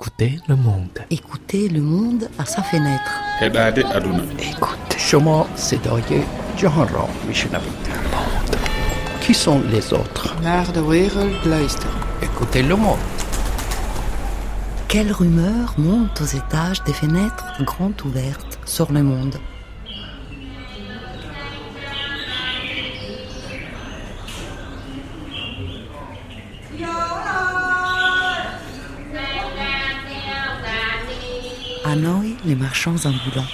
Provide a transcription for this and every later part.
Écoutez le monde. Écoutez le monde à sa fenêtre. Écoutez. Le monde. Qui sont les autres? Écoutez le monde. Quelle rumeur monte aux étages des fenêtres grandes ouvertes sur le monde? Hanoï, les marchands ambulants.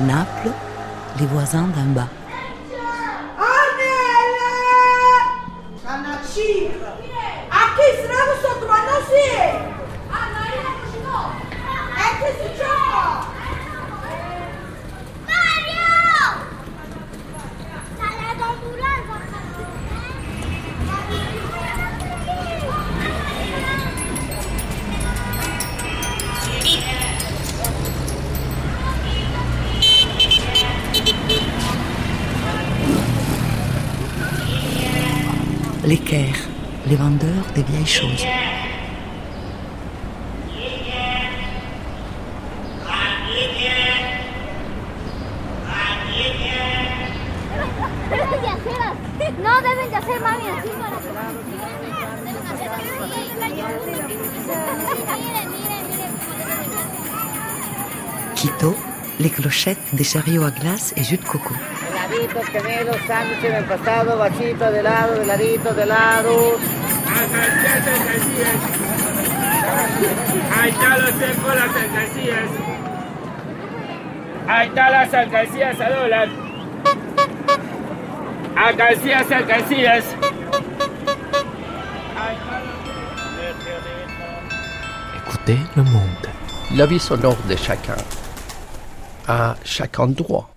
Naples, les voisins d'en bas. Mentira! Les Caire, les vendeurs des vieilles choses. Quito, les clochettes des chariots à glace et jus de coco. Heladitos, gemelos, sándwiches en el pasado, vasito de helado, de heladitos de helado. Ahí están los secos, las alcancías. Ahí están las alcancías a dólar. Alcancías, alcancías. Écoutez le monde. La vie sonore de chacun à chaque endroit